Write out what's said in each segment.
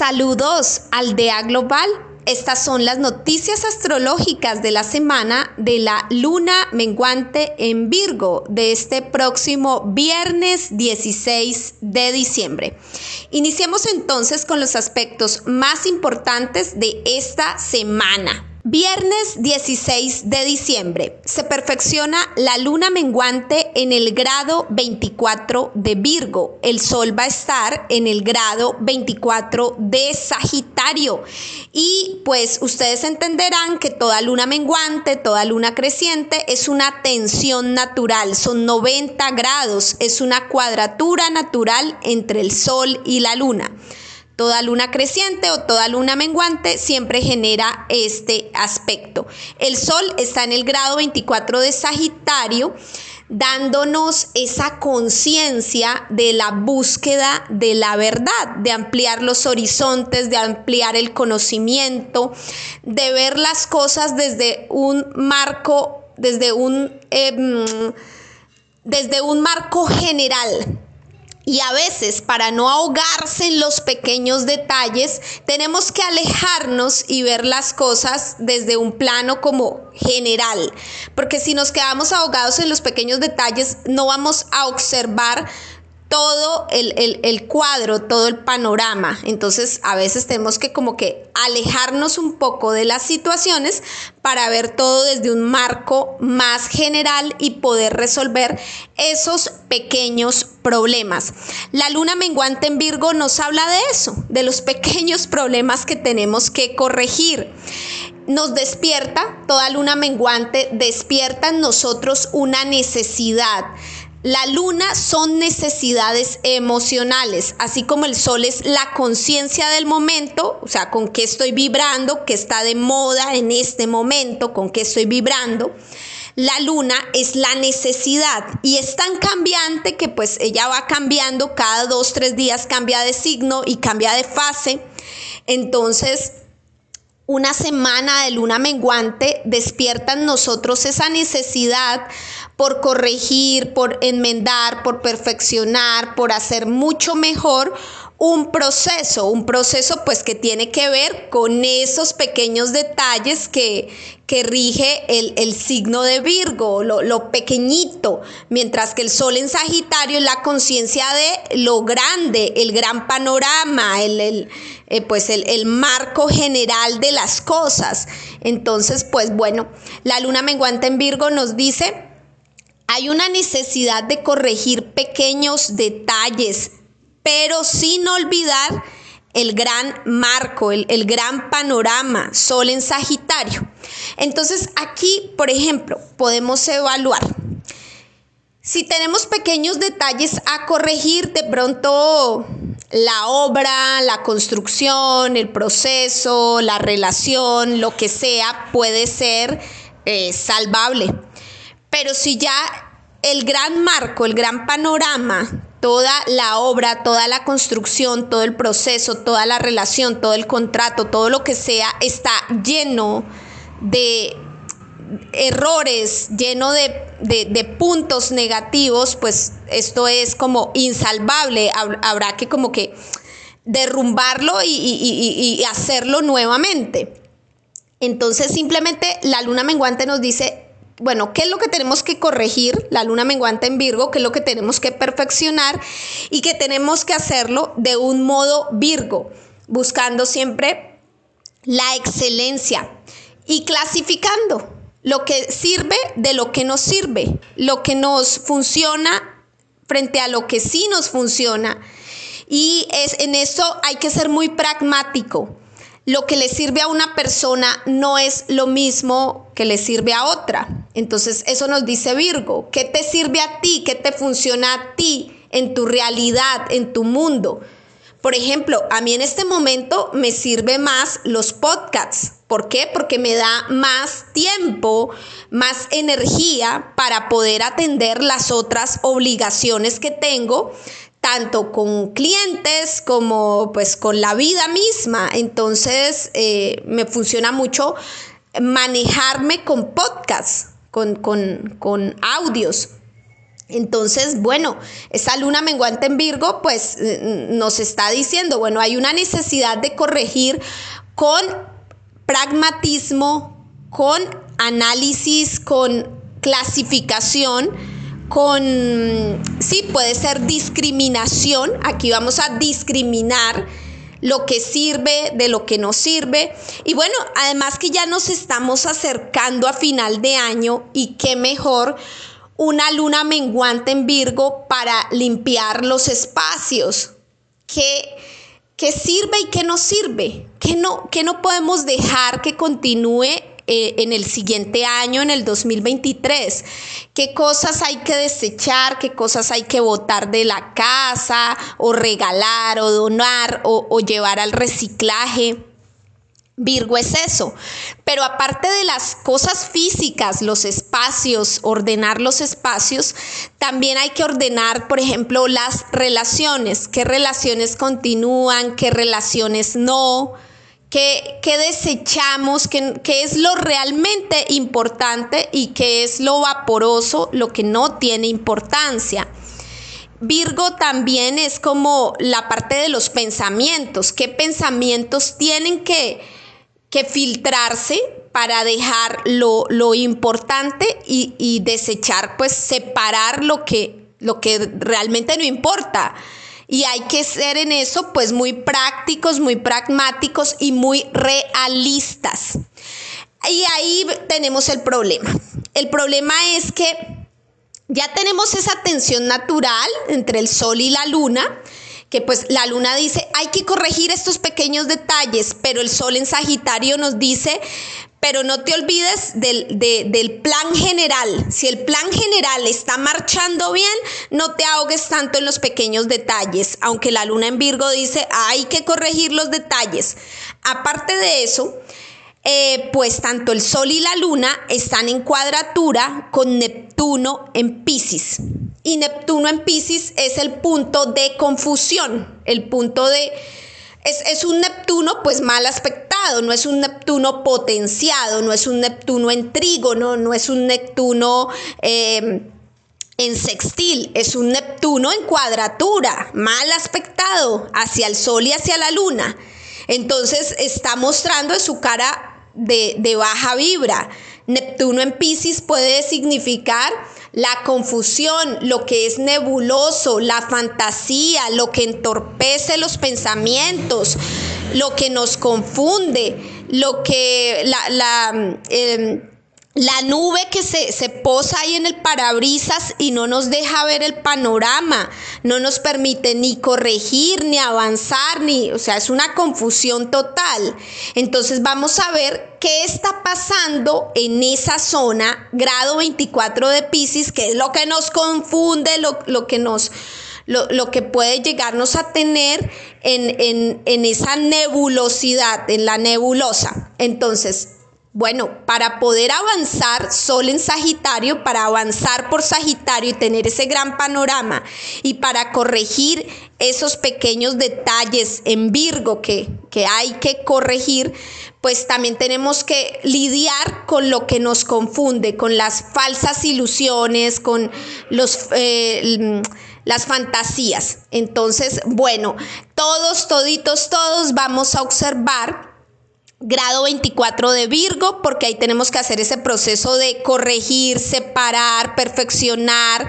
Saludos, Aldea Global. Estas son las noticias astrológicas de la semana de la luna menguante en Virgo de este próximo viernes 16 de diciembre. Iniciemos entonces con los aspectos más importantes de esta semana. Viernes 16 de diciembre se perfecciona la luna menguante en el grado 24 de Virgo. El sol va a estar en el grado 24 de Sagitario. Y pues ustedes entenderán que toda luna menguante, toda luna creciente es una tensión natural. Son 90 grados. Es una cuadratura natural entre el sol y la luna. Toda luna creciente o toda luna menguante siempre genera este aspecto. El Sol está en el grado 24 de Sagitario dándonos esa conciencia de la búsqueda de la verdad, de ampliar los horizontes, de ampliar el conocimiento, de ver las cosas desde un marco, desde un, em, desde un marco general, y a veces, para no ahogarse en los pequeños detalles, tenemos que alejarnos y ver las cosas desde un plano como general. Porque si nos quedamos ahogados en los pequeños detalles, no vamos a observar todo el, cuadro, todo el panorama. Entonces a veces tenemos que como que alejarnos un poco de las situaciones para ver todo desde un marco más general y poder resolver esos pequeños problemas. La luna menguante en Virgo nos habla de eso, de los pequeños problemas que tenemos que corregir nos despierta, toda luna menguante despierta en nosotros una necesidad la luna son necesidades emocionales, así como el sol es la conciencia del momento, o sea, con qué estoy vibrando, qué está de moda en este momento, con qué estoy vibrando. La luna es la necesidad y es tan cambiante que pues ella va cambiando cada dos, tres días, cambia de signo y cambia de fase. Entonces, una semana de luna menguante despierta en nosotros esa necesidad por corregir, por enmendar, por perfeccionar, por hacer mucho mejor un proceso, un proceso pues que tiene que ver con esos pequeños detalles que, que rige el, signo de Virgo, lo, pequeñito, mientras que el sol en Sagitario es la conciencia de lo grande, el gran panorama, el, eh, pues el, el marco general de las cosas. Entonces, pues bueno, la luna menguante en Virgo nos dice hay una necesidad de corregir pequeños detalles, pero sin olvidar el gran marco, el, gran panorama, Sol en Sagitario. Entonces aquí, por ejemplo, podemos evaluar. Si tenemos pequeños detalles a corregir, de pronto la obra, la construcción, el proceso, la relación, lo que sea, puede ser eh, salvable. Pero si ya el gran marco, el gran panorama, toda la obra, toda la construcción, todo el proceso, toda la relación, todo el contrato, todo lo que sea, está lleno de errores, lleno de, puntos negativos, pues esto es como insalvable. Habrá que como que derrumbarlo y hacerlo nuevamente. Entonces simplemente la luna menguante nos dice, bueno, ¿qué es lo que tenemos que corregir? La luna menguante en Virgo, ¿qué es lo que tenemos que perfeccionar? Y que tenemos que hacerlo de un modo Virgo, buscando siempre la excelencia y clasificando lo que sirve de lo que nos sirve, lo que nos funciona frente a lo que sí nos funciona. Y es, en eso hay que ser muy pragmático lo que le sirve a una persona no es lo mismo que le sirve a otra. Entonces, eso nos dice Virgo. ¿Qué te sirve a ti? ¿Qué te funciona a ti en tu realidad, en tu mundo? Por ejemplo, a mí en este momento me sirve más los podcasts. ¿Por qué? Porque me da más tiempo, más energía para poder atender las otras obligaciones que tengo tanto con clientes como pues con la vida misma. Entonces eh, me funciona mucho manejarme con podcasts, con, con, con audios. Entonces, bueno, esa luna menguante en Virgo, pues eh, nos está diciendo, bueno, hay una necesidad de corregir con pragmatismo, con análisis, con clasificación, con, sí, puede ser discriminación, aquí vamos a discriminar lo que sirve de lo que no sirve. Y bueno, además que ya nos estamos acercando a final de año y qué mejor una luna menguante en Virgo para limpiar los espacios. ¿Qué, qué sirve y qué no sirve? ¿Qué no, qué no podemos dejar que continúe eh, en el siguiente año, en el 2023. ¿Qué cosas hay que desechar? ¿Qué cosas hay que botar de la casa o regalar o donar o, o llevar al reciclaje? Virgo es eso. Pero aparte de las cosas físicas, los espacios, ordenar los espacios, también hay que ordenar, por ejemplo, las relaciones. ¿Qué relaciones continúan? ¿Qué relaciones no? ¿Qué, desechamos? ¿Qué, ¿Qué es lo realmente importante y qué es lo vaporoso, lo que no tiene importancia? Virgo también es como la parte de los pensamientos. ¿Qué pensamientos tienen que, que filtrarse para dejar lo, lo importante y, y, desechar, pues separar lo que, lo que realmente no importa? Y hay que ser en eso pues muy prácticos, muy pragmáticos y muy realistas. Y ahí tenemos el problema. El problema es que ya tenemos esa tensión natural entre el sol y la luna, que pues la luna dice, hay que corregir estos pequeños detalles, pero el sol en Sagitario nos dice, pero no te olvides del, plan general. Si el plan general está marchando bien, no te ahogues tanto en los pequeños detalles, aunque la luna en Virgo dice, hay que corregir los detalles. Aparte de eso, eh, pues tanto el Sol y la Luna están en cuadratura con Neptuno en Pisces. Y Neptuno en Pisces es el punto de confusión, el punto de es, un Neptuno pues mal aspectado, no es un Neptuno potenciado, no es un Neptuno en trígono, no es un Neptuno em, en sextil, es un Neptuno en cuadratura, mal aspectado hacia el Sol y hacia la Luna. Entonces está mostrando su cara de, de baja vibra. Neptuno en Pisces puede significar la confusión, lo que es nebuloso, la fantasía, lo que entorpece los pensamientos, lo que nos confunde, lo que la, la em, la nube que se, posa ahí en el parabrisas y no nos deja ver el panorama, no nos permite ni corregir, ni avanzar, ni, o sea, es una confusión total. Entonces vamos a ver qué está pasando en esa zona, grado 24 de Pisces, que es lo que nos confunde, lo, que nos... Lo, que puede llegarnos a tener en, en esa nebulosidad, en la nebulosa. Entonces, bueno, para poder avanzar Sol en Sagitario, para avanzar por Sagitario y tener ese gran panorama y para corregir esos pequeños detalles en Virgo que, que hay que corregir, pues también tenemos que lidiar con lo que nos confunde, con las falsas ilusiones, con los... Eh, las fantasías. Entonces, bueno, todos, toditos, todos vamos a observar grado 24 de Virgo, porque ahí tenemos que hacer ese proceso de corregir, separar, perfeccionar,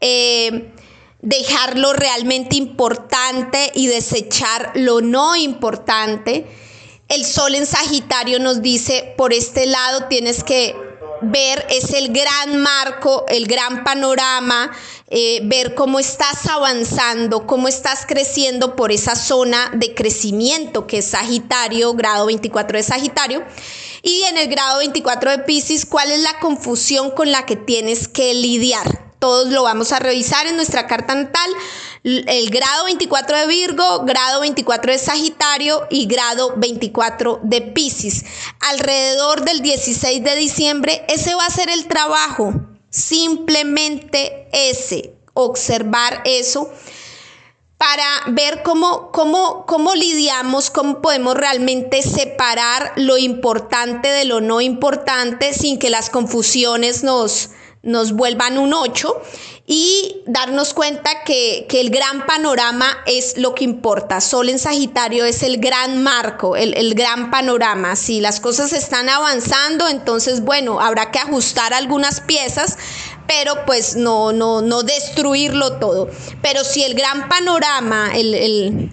eh, dejar lo realmente importante y desechar lo no importante. El sol en Sagitario nos dice, por este lado tienes que ver es el gran marco, el gran panorama, eh, ver cómo estás avanzando, cómo estás creciendo por esa zona de crecimiento que es Sagitario, grado 24 de Sagitario. Y en el grado 24 de Pisces, ¿cuál es la confusión con la que tienes que lidiar? Todos lo vamos a revisar en nuestra carta natal. El grado 24 de Virgo, grado 24 de Sagitario y grado 24 de Pisces. Alrededor del 16 de diciembre, ese va a ser el trabajo. Simplemente ese. Observar eso para ver cómo, cómo, cómo lidiamos, cómo podemos realmente separar lo importante de lo no importante sin que las confusiones nos, nos vuelvan un 8 y darnos cuenta que, el gran panorama es lo que importa. Sol en Sagitario es el gran marco, el, el gran panorama. Si las cosas están avanzando, entonces, bueno, habrá que ajustar algunas piezas, pero pues no, no, no destruirlo todo. Pero si el gran panorama, el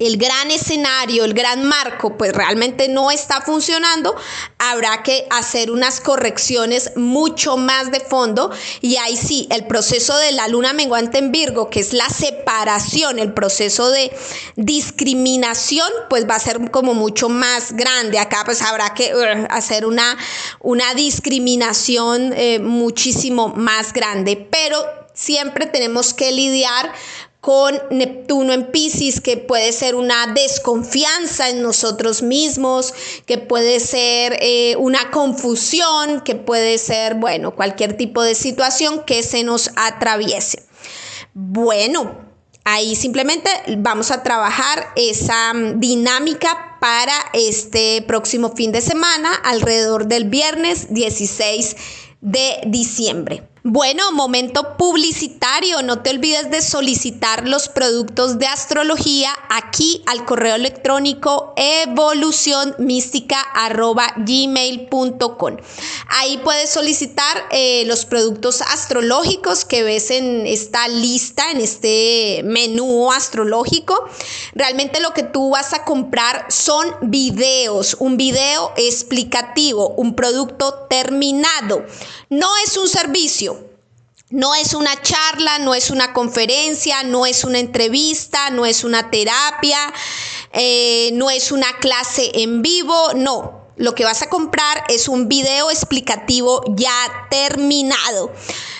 el gran escenario, el gran marco, pues realmente no está funcionando, habrá que hacer unas correcciones mucho más de fondo y ahí sí, el proceso de la luna menguante en Virgo, que es la separación, el proceso de discriminación, pues va a ser como mucho más grande. Acá pues habrá que uh, hacer una, una discriminación eh, muchísimo más grande, pero siempre tenemos que lidiar con Neptuno en Pisces, que puede ser una desconfianza en nosotros mismos, que puede ser eh, una confusión, que puede ser, bueno, cualquier tipo de situación que se nos atraviese. Bueno, ahí simplemente vamos a trabajar esa mm, dinámica para este próximo fin de semana, alrededor del viernes 16 de diciembre. Bueno, momento publicitario. No te olvides de solicitar los productos de astrología aquí al correo electrónico evolucionmística.gmail.com. Ahí puedes solicitar eh, los productos astrológicos que ves en esta lista, en este menú astrológico. Realmente lo que tú vas a comprar son videos, un video explicativo, un producto terminado. No es un servicio. No es una charla, no es una conferencia, no es una entrevista, no es una terapia, eh, no es una clase en vivo, no. Lo que vas a comprar es un video explicativo ya terminado.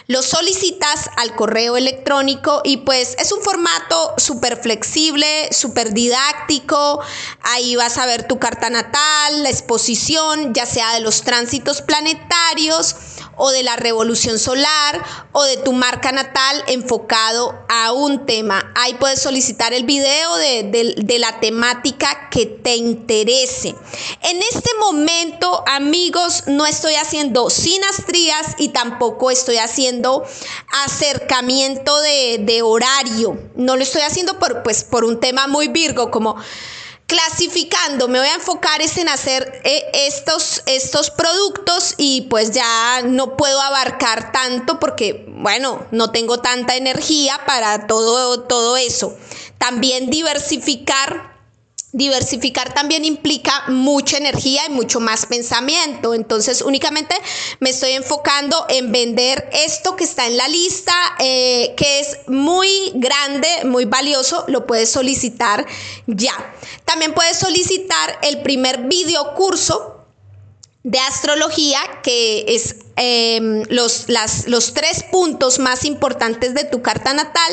Lo solicitas al correo electrónico y pues es un formato súper flexible, súper didáctico. Ahí vas a ver tu carta natal, la exposición, ya sea de los tránsitos planetarios o de la revolución solar o de tu marca natal enfocado a un tema. Ahí puedes solicitar el video de, la temática que te interese. En este momento, amigos, no estoy haciendo sinastrías y tampoco estoy haciendo acercamiento de, de horario. No lo estoy haciendo por, pues, por un tema muy virgo, como clasificando, me voy a enfocar en hacer eh, estos, estos productos y pues ya no puedo abarcar tanto porque, bueno, no tengo tanta energía para todo, todo eso. También diversificar Diversificar también implica mucha energía y mucho más pensamiento. Entonces, únicamente me estoy enfocando en vender esto que está en la lista, eh, que es muy grande, muy valioso. Lo puedes solicitar ya. También puedes solicitar el primer video curso de astrología, que es em, los, los tres puntos más importantes de tu carta natal,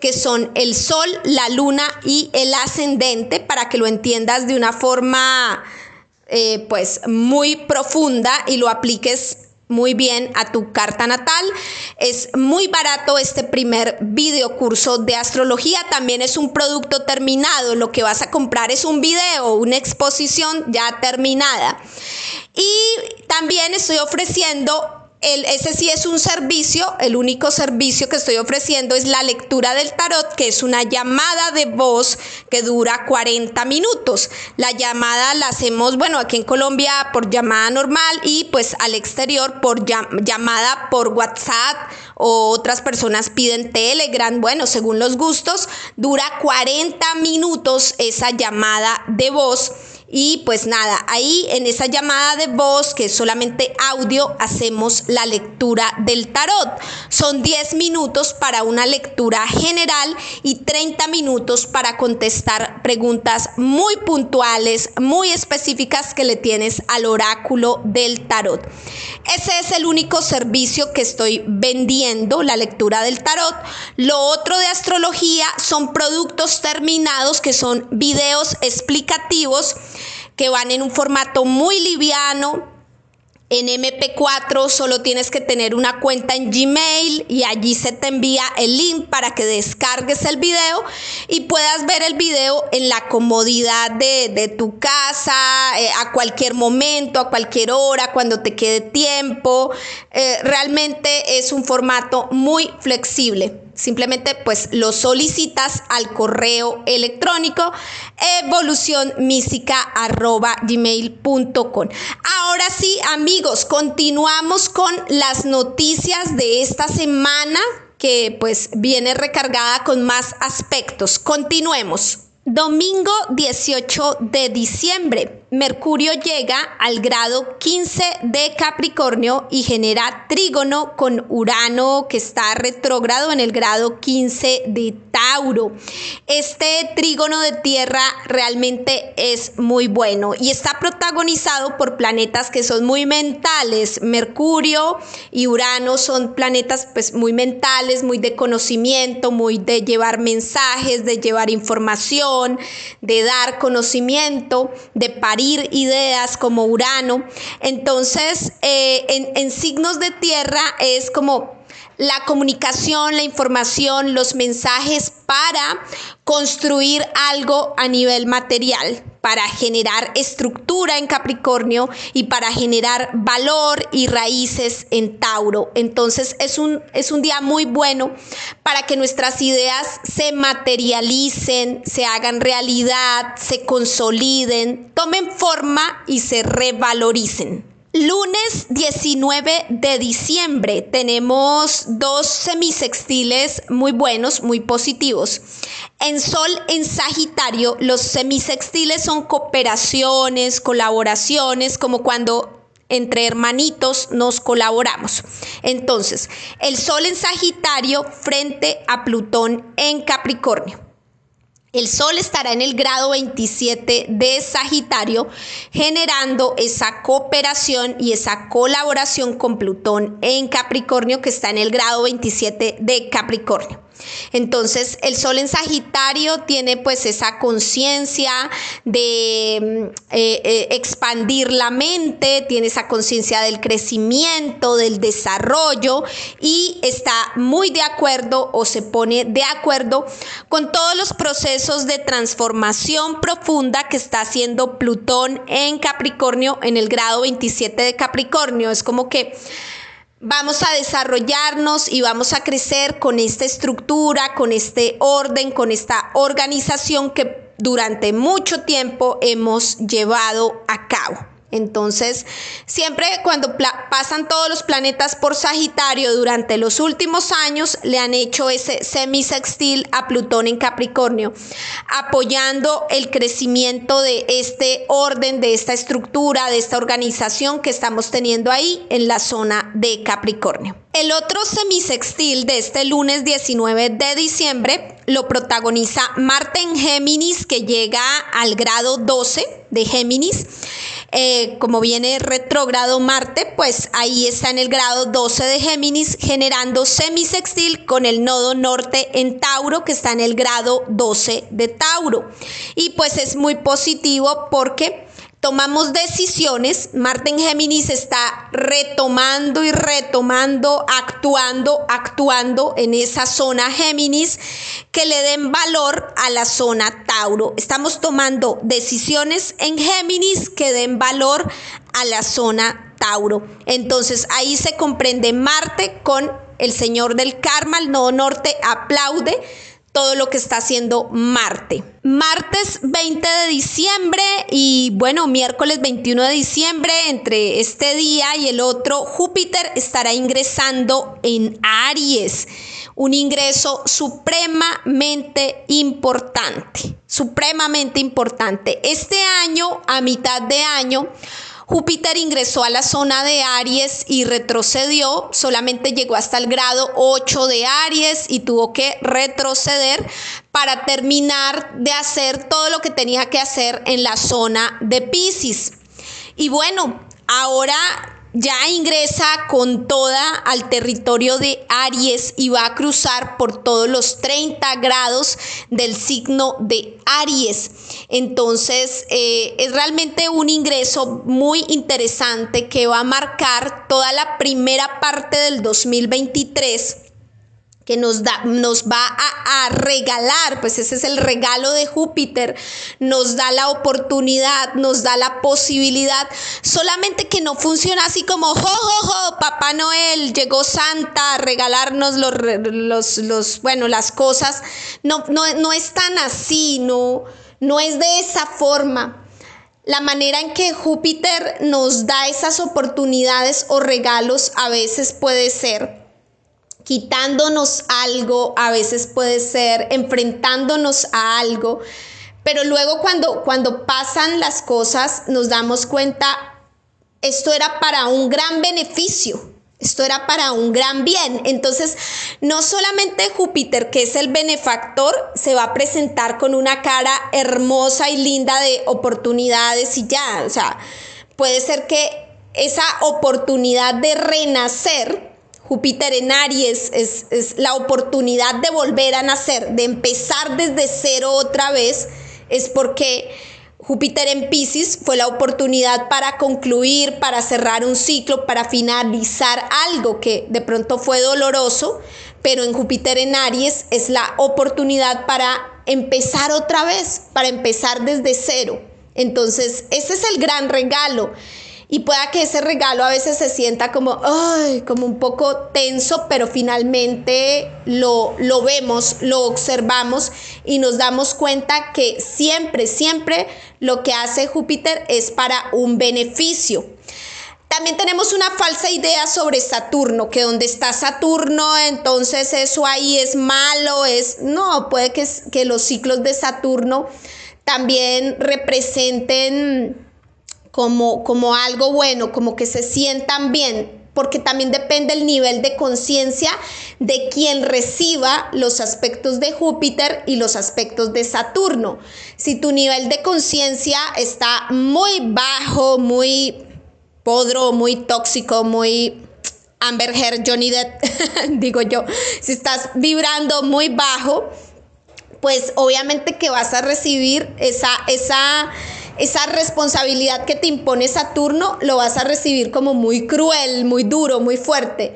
que son el sol, la luna y el ascendente, para que lo entiendas de una forma eh, pues muy profunda y lo apliques muy bien a tu carta natal. Es muy barato este primer video curso de astrología. También es un producto terminado. Lo que vas a comprar es un video, una exposición ya terminada. Y también estoy ofreciendo el, ese sí es un servicio, el único servicio que estoy ofreciendo es la lectura del tarot, que es una llamada de voz que dura 40 minutos. La llamada la hacemos, bueno, aquí en Colombia por llamada normal y pues al exterior por llamada por WhatsApp o otras personas piden Telegram, bueno, según los gustos, dura 40 minutos esa llamada de voz y pues nada, ahí en esa llamada de voz, que es solamente audio, hacemos la lectura del tarot. Son 10 minutos para una lectura general y 30 minutos para contestar preguntas muy puntuales, muy específicas que le tienes al oráculo del tarot. Ese es el único servicio que estoy vendiendo, la lectura del tarot. Lo otro de astrología son productos terminados que son videos explicativos que van en un formato muy liviano, En MP4 solo tienes que tener una cuenta en Gmail y allí se te envía el link para que descargues el video y puedas ver el video en la comodidad de, tu casa, eh, a cualquier momento, a cualquier hora, cuando te quede tiempo. Eh, realmente es un formato muy flexible. Simplemente pues lo solicitas al correo electrónico evolucionmística.gmail.com. Ahora sí, amigos, continuamos con las noticias de esta semana que pues viene recargada con más aspectos. Continuemos. Domingo 18 de diciembre. Mercurio llega al grado 15 de Capricornio y genera trígono con Urano que está retrógrado en el grado 15 de Tauro. Este trígono de Tierra realmente es muy bueno y está protagonizado por planetas que son muy mentales. Mercurio y Urano son planetas pues muy mentales, muy de conocimiento, muy de llevar mensajes, de llevar información, de dar conocimiento, de parar ideas como Urano. Entonces, eh, en signos de tierra es como la comunicación, la información, los mensajes para construir algo a nivel material, para generar estructura en Capricornio y para generar valor y raíces en Tauro. Entonces es un, es un día muy bueno para que nuestras ideas se materialicen, se hagan realidad, se consoliden, tomen forma y se revaloricen. Lunes 19 de diciembre tenemos dos semisextiles muy buenos, muy positivos. En Sol, en Sagitario, los semisextiles son cooperaciones, colaboraciones, como cuando entre hermanitos nos colaboramos. Entonces, el Sol en Sagitario frente a Plutón en Capricornio. El Sol estará en el grado 27 de Sagitario, generando esa cooperación y esa colaboración con Plutón en Capricornio, que está en el grado 27 de Capricornio. Entonces, el sol en Sagitario tiene pues esa conciencia de mm, eh, eh, expandir la mente, tiene esa conciencia del crecimiento, del desarrollo y está muy de acuerdo o se pone de acuerdo con todos los procesos de transformación profunda que está haciendo Plutón en Capricornio en el grado 27 de Capricornio. Es como que Vamos a desarrollarnos y vamos a crecer con esta estructura, con este orden, con esta organización que durante mucho tiempo hemos llevado a cabo. Entonces, siempre cuando pasan todos los planetas por Sagitario durante los últimos años, le han hecho ese semisextil a Plutón en Capricornio, apoyando el crecimiento de este orden, de esta estructura, de esta organización que estamos teniendo ahí en la zona de Capricornio. El otro semisextil de este lunes 19 de diciembre lo protagoniza Marte en Géminis, que llega al grado 12 de Géminis. Eh, como viene retrógrado Marte, pues ahí está en el grado 12 de Géminis, generando semisextil con el nodo norte en Tauro, que está en el grado 12 de Tauro. Y pues es muy positivo porque tomamos decisiones, Marte en Géminis está retomando y retomando, actuando, actuando en esa zona Géminis que le den valor a la zona Tauro. Estamos tomando decisiones en Géminis que den valor a la zona Tauro. Entonces ahí se comprende Marte con el señor del karma, el nodo norte aplaude todo lo que está haciendo Marte. Martes 20 de diciembre y bueno, miércoles 21 de diciembre, entre este día y el otro, Júpiter estará ingresando en Aries, un ingreso supremamente importante, supremamente importante. Este año, a mitad de año, Júpiter ingresó a la zona de Aries y retrocedió, solamente llegó hasta el grado 8 de Aries y tuvo que retroceder para terminar de hacer todo lo que tenía que hacer en la zona de Pisces. Y bueno, ahora ya ingresa con toda al territorio de Aries y va a cruzar por todos los 30 grados del signo de Aries. Entonces, eh, es realmente un ingreso muy interesante que va a marcar toda la primera parte del 2023 que nos, da, nos va a, regalar, pues ese es el regalo de Júpiter, nos da la oportunidad, nos da la posibilidad, solamente que no funciona así como, jo, jo, jo, Papá Noel, llegó Santa a regalarnos los, los, los bueno, las cosas, no, no, no es tan así, no, no es de esa forma. La manera en que Júpiter nos da esas oportunidades o regalos a veces puede ser quitándonos algo, a veces puede ser enfrentándonos a algo, pero luego cuando, cuando pasan las cosas nos damos cuenta, esto era para un gran beneficio. Esto era para un gran bien. Entonces, no solamente Júpiter, que es el benefactor, se va a presentar con una cara hermosa y linda de oportunidades y ya. O sea, puede ser que esa oportunidad de renacer Júpiter en Aries es, la oportunidad de volver a nacer, de empezar desde cero otra vez, es porque Júpiter en Pisces fue la oportunidad para concluir, para cerrar un ciclo, para finalizar algo que de pronto fue doloroso, pero en Júpiter en Aries es la oportunidad para empezar otra vez, para empezar desde cero. Entonces, ese es el gran regalo y pueda que ese regalo a veces se sienta como, ay, como un poco tenso, pero finalmente lo, lo vemos, lo observamos y nos damos cuenta que siempre, siempre lo que hace Júpiter es para un beneficio. También tenemos una falsa idea sobre Saturno, que donde está Saturno, entonces eso ahí es malo, es, no, puede que, que los ciclos de Saturno también representen como, algo bueno, como que se sientan bien, porque también depende el nivel de conciencia de quien reciba los aspectos de Júpiter y los aspectos de Saturno. Si tu nivel de conciencia está muy bajo, muy podro, muy tóxico, muy Amber Heard, Johnny Depp, digo yo, si estás vibrando muy bajo, pues obviamente que vas a recibir esa, esa esa responsabilidad que te impone Saturno lo vas a recibir como muy cruel, muy duro, muy fuerte.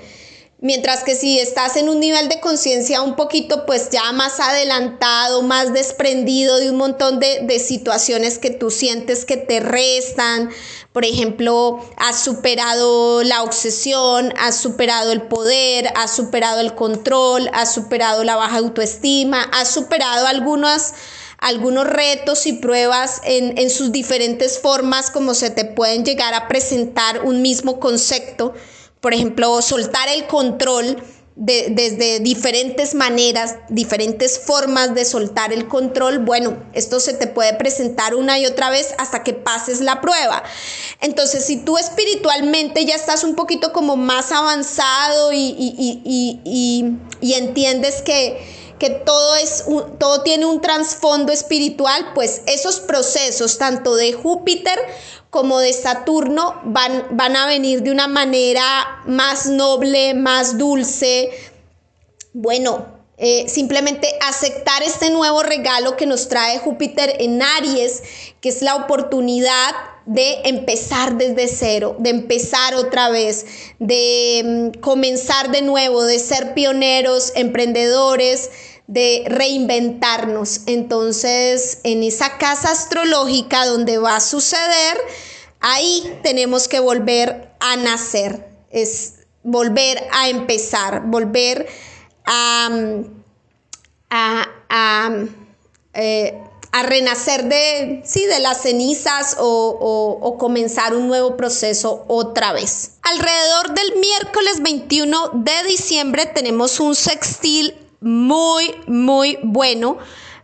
Mientras que si estás en un nivel de conciencia un poquito pues ya más adelantado, más desprendido de un montón de, de, situaciones que tú sientes que te restan, por ejemplo, has superado la obsesión, has superado el poder, has superado el control, has superado la baja autoestima, has superado algunas algunos retos y pruebas en, sus diferentes formas, como se te pueden llegar a presentar un mismo concepto. Por ejemplo, soltar el control desde diferentes maneras, diferentes formas de soltar el control, bueno, esto se te puede presentar una y otra vez hasta que pases la prueba. Entonces, si tú espiritualmente ya estás un poquito como más avanzado y entiendes que que todo, es todo tiene un trasfondo espiritual, pues esos procesos, tanto de Júpiter como de Saturno, van, van a venir de una manera más noble, más dulce. Bueno, eh, simplemente aceptar este nuevo regalo que nos trae Júpiter en Aries, que es la oportunidad de empezar desde cero, de empezar otra vez, de mm, comenzar de nuevo, de ser pioneros, emprendedores, de reinventarnos. Entonces, en esa casa astrológica donde va a suceder, ahí tenemos que volver a nacer, es volver a empezar, volver a, eh, a, renacer de, sí, de las cenizas o, o, comenzar un nuevo proceso otra vez. Alrededor del miércoles 21 de diciembre tenemos un sextil muy, muy bueno.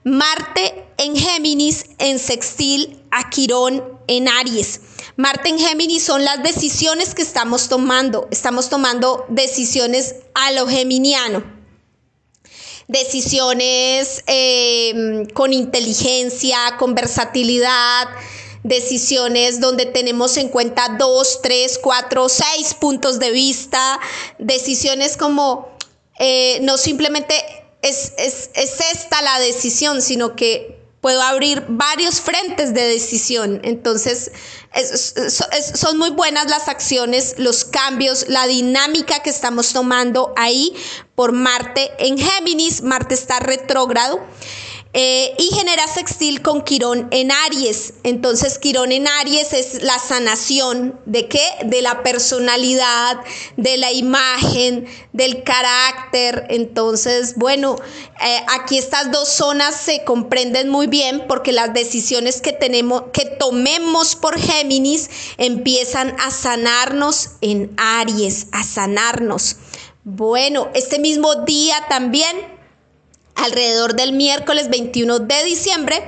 Marte en Géminis, en Sextil, a Quirón en Aries. Marte en Géminis son las decisiones que estamos tomando. Estamos tomando decisiones a lo geminiano. Decisiones eh, con inteligencia, con versatilidad, decisiones donde tenemos en cuenta dos, tres, cuatro, seis puntos de vista, decisiones como eh, no simplemente es, es, es esta la decisión, sino que puedo abrir varios frentes de decisión. Entonces, son muy buenas las acciones, los cambios, la dinámica que estamos tomando ahí por Marte en Géminis. Marte está retrógrado. Eh, y genera sextil con Quirón en Aries. Entonces, Quirón en Aries es la sanación de qué? De la personalidad, de la imagen, del carácter. Entonces, bueno, eh, aquí estas dos zonas se comprenden muy bien porque las decisiones que tenemos, que tomemos por Géminis, empiezan a sanarnos en Aries, a sanarnos. Bueno, este mismo día también alrededor del miércoles 21 de diciembre,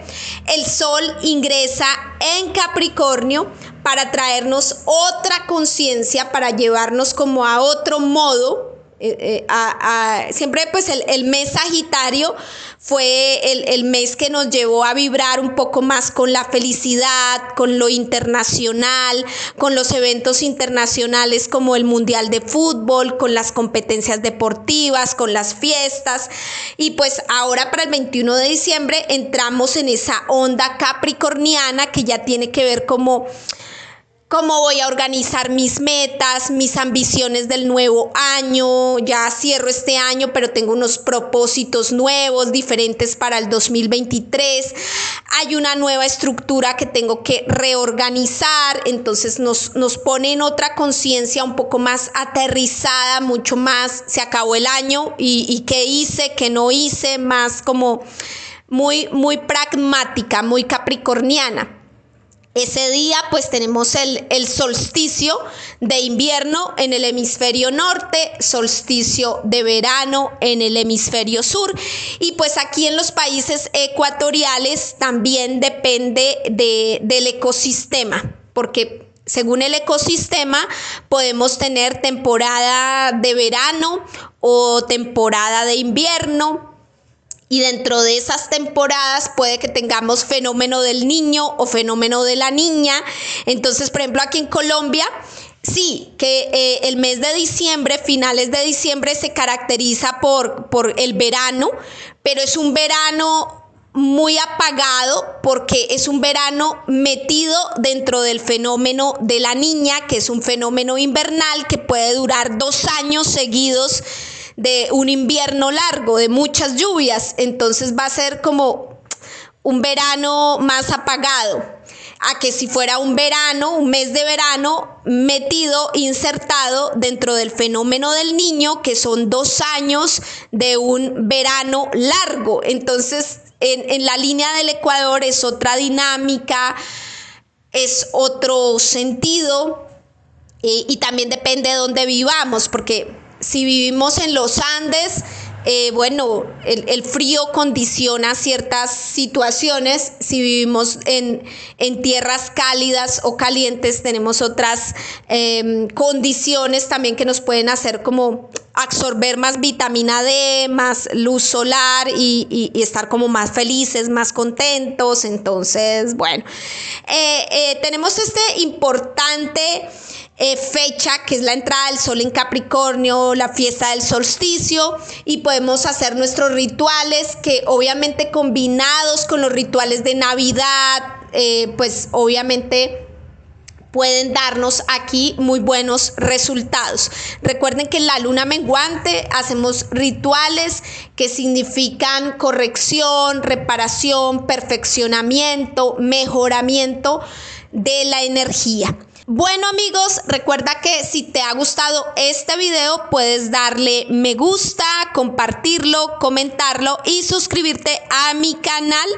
el Sol ingresa en Capricornio para traernos otra conciencia, para llevarnos como a otro modo eh, eh, siempre pues el, mes Sagitario fue el, mes que nos llevó a vibrar un poco más con la felicidad, con lo internacional, con los eventos internacionales como el Mundial de Fútbol, con las competencias deportivas, con las fiestas. Y pues ahora para el 21 de diciembre entramos en esa onda capricorniana que ya tiene que ver como cómo voy a organizar mis metas, mis ambiciones del nuevo año. Ya cierro este año, pero tengo unos propósitos nuevos, diferentes para el 2023. Hay una nueva estructura que tengo que reorganizar, entonces nos, nos pone en otra conciencia un poco más aterrizada, mucho más, se acabó el año y, y qué hice, qué no hice, más como muy, muy pragmática, muy capricorniana. Ese día pues tenemos el, solsticio de invierno en el hemisferio norte, solsticio de verano en el hemisferio sur. Y pues aquí en los países ecuatoriales también depende del ecosistema porque según el ecosistema podemos tener temporada de verano o temporada de invierno y dentro de esas temporadas puede que tengamos fenómeno del niño o fenómeno de la niña. Entonces, por ejemplo, aquí en Colombia, sí, que eh, el mes de diciembre, finales de diciembre, se caracteriza por, por el verano, pero es un verano muy apagado porque es un verano metido dentro del fenómeno de la niña, que es un fenómeno invernal que puede durar dos años seguidos de un invierno largo, de muchas lluvias, entonces va a ser como un verano más apagado, a que si fuera un verano, un mes de verano metido, insertado dentro del fenómeno del niño, que son dos años de un verano largo. Entonces, en, la línea del Ecuador es otra dinámica, es otro sentido. Y, también depende de dónde vivamos, porque si vivimos en los Andes, eh, bueno, el, frío condiciona ciertas situaciones. Si vivimos en, tierras cálidas o calientes, tenemos otras em, condiciones también que nos pueden hacer como absorber más vitamina D, más luz solar y, estar como más felices, más contentos. Entonces, bueno, eh, eh, tenemos este importante eh, fecha, que es la entrada del sol en Capricornio, la fiesta del solsticio, y podemos hacer nuestros rituales que obviamente combinados con los rituales de Navidad, eh, pues obviamente pueden darnos aquí muy buenos resultados. Recuerden que en la luna menguante hacemos rituales que significan corrección, reparación, perfeccionamiento, mejoramiento de la energía. Bueno amigos, recuerda que si te ha gustado este video puedes darle me gusta, compartirlo, comentarlo y suscribirte a mi canal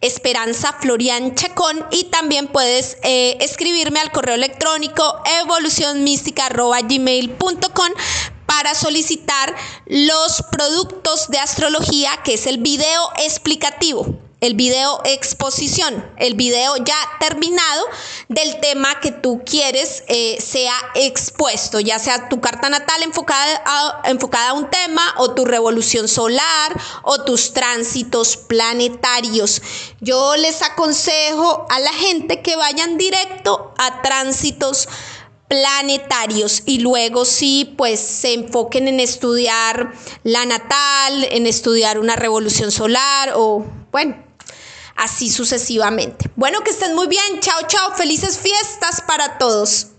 Esperanza Florian Chacón y también puedes eh, escribirme al correo electrónico evolucionmística.gmail.com para solicitar los productos de astrología que es el video explicativo el video exposición, el video ya terminado del tema que tú quieres eh, sea expuesto, ya sea tu carta natal enfocada a, enfocada a un tema o tu revolución solar o tus tránsitos planetarios. Yo les aconsejo a la gente que vayan directo a tránsitos planetarios y luego sí pues se enfoquen en estudiar la natal, en estudiar una revolución solar o bueno, así sucesivamente. Bueno, que estén muy bien. Chao, chao. Felices fiestas para todos.